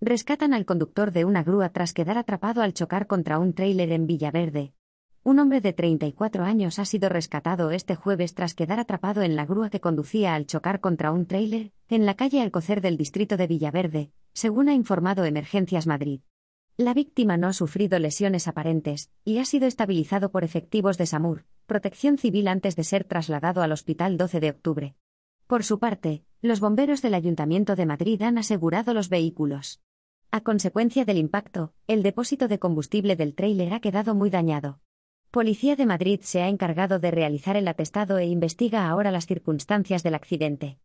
Rescatan al conductor de una grúa tras quedar atrapado al chocar contra un tráiler en Villaverde. Un hombre de 34 años ha sido rescatado este jueves tras quedar atrapado en la grúa que conducía al chocar contra un tráiler en la calle Alcocer del distrito de Villaverde, según ha informado Emergencias Madrid. La víctima no ha sufrido lesiones aparentes y ha sido estabilizado por efectivos de SAMUR, Protección Civil antes de ser trasladado al hospital 12 de octubre. Por su parte, los bomberos del Ayuntamiento de Madrid han asegurado los vehículos. A consecuencia del impacto, el depósito de combustible del tráiler ha quedado muy dañado. Policía de Madrid se ha encargado de realizar el atestado e investiga ahora las circunstancias del accidente.